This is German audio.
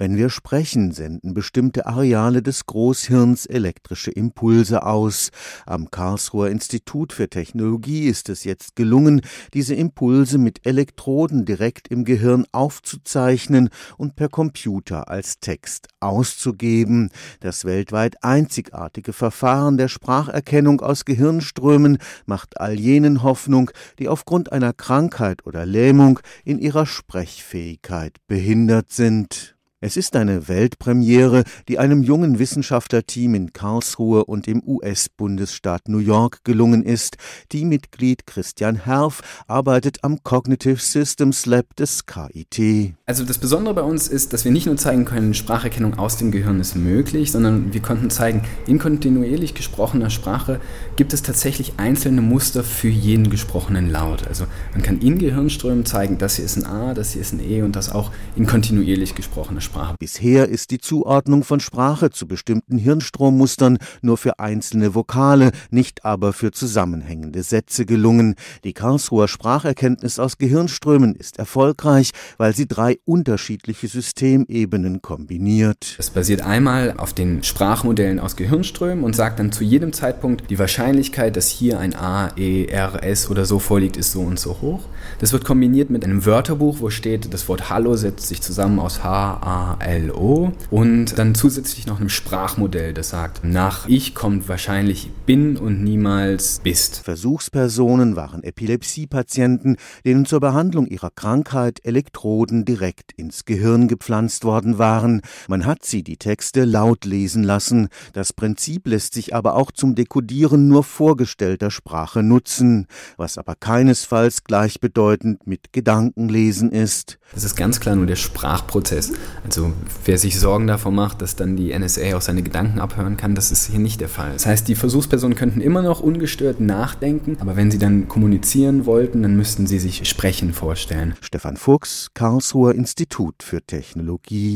Wenn wir sprechen, senden bestimmte Areale des Großhirns elektrische Impulse aus. Am Karlsruher Institut für Technologie ist es jetzt gelungen, diese Impulse mit Elektroden direkt im Gehirn aufzuzeichnen und per Computer als Text auszugeben. Das weltweit einzigartige Verfahren der Spracherkennung aus Gehirnströmen macht all jenen Hoffnung, die aufgrund einer Krankheit oder Lähmung in ihrer Sprechfähigkeit behindert sind. Es ist eine Weltpremiere, die einem jungen Wissenschaftlerteam in Karlsruhe und im US-Bundesstaat New York gelungen ist. Die Mitglied Christian Herf arbeitet am Cognitive Systems Lab des KIT. Also das Besondere bei uns ist, dass wir nicht nur zeigen können, Spracherkennung aus dem Gehirn ist möglich, sondern wir konnten zeigen, in kontinuierlich gesprochener Sprache gibt es tatsächlich einzelne Muster für jeden gesprochenen Laut. Also man kann in Gehirnströmen zeigen, das hier ist ein A, das hier ist ein E und das auch in kontinuierlich gesprochener Sprache. Sprache. Bisher ist die Zuordnung von Sprache zu bestimmten Hirnstrommustern nur für einzelne Vokale, nicht aber für zusammenhängende Sätze gelungen. Die Karlsruher Spracherkenntnis aus Gehirnströmen ist erfolgreich, weil sie drei unterschiedliche Systemebenen kombiniert. Es basiert einmal auf den Sprachmodellen aus Gehirnströmen und sagt dann zu jedem Zeitpunkt, die Wahrscheinlichkeit, dass hier ein A, E, R, S oder so vorliegt, ist so und so hoch. Das wird kombiniert mit einem Wörterbuch, wo steht, das Wort Hallo setzt sich zusammen aus H, A, A-L-O und dann zusätzlich noch einem Sprachmodell, das sagt, nach ich kommt wahrscheinlich bin und niemals bist. Versuchspersonen waren Epilepsiepatienten, denen zur Behandlung ihrer Krankheit Elektroden direkt ins Gehirn gepflanzt worden waren. Man hat sie die Texte laut lesen lassen. Das Prinzip lässt sich aber auch zum Dekodieren nur vorgestellter Sprache nutzen, was aber keinesfalls gleichbedeutend mit Gedankenlesen ist. Das ist ganz klar nur der Sprachprozess. Also wer sich Sorgen davor macht, dass dann die NSA auch seine Gedanken abhören kann, das ist hier nicht der Fall. Das heißt, die Versuchspersonen könnten immer noch ungestört nachdenken, aber wenn sie dann kommunizieren wollten, dann müssten sie sich Sprechen vorstellen. Stefan Fuchs, Karlsruher Institut für Technologie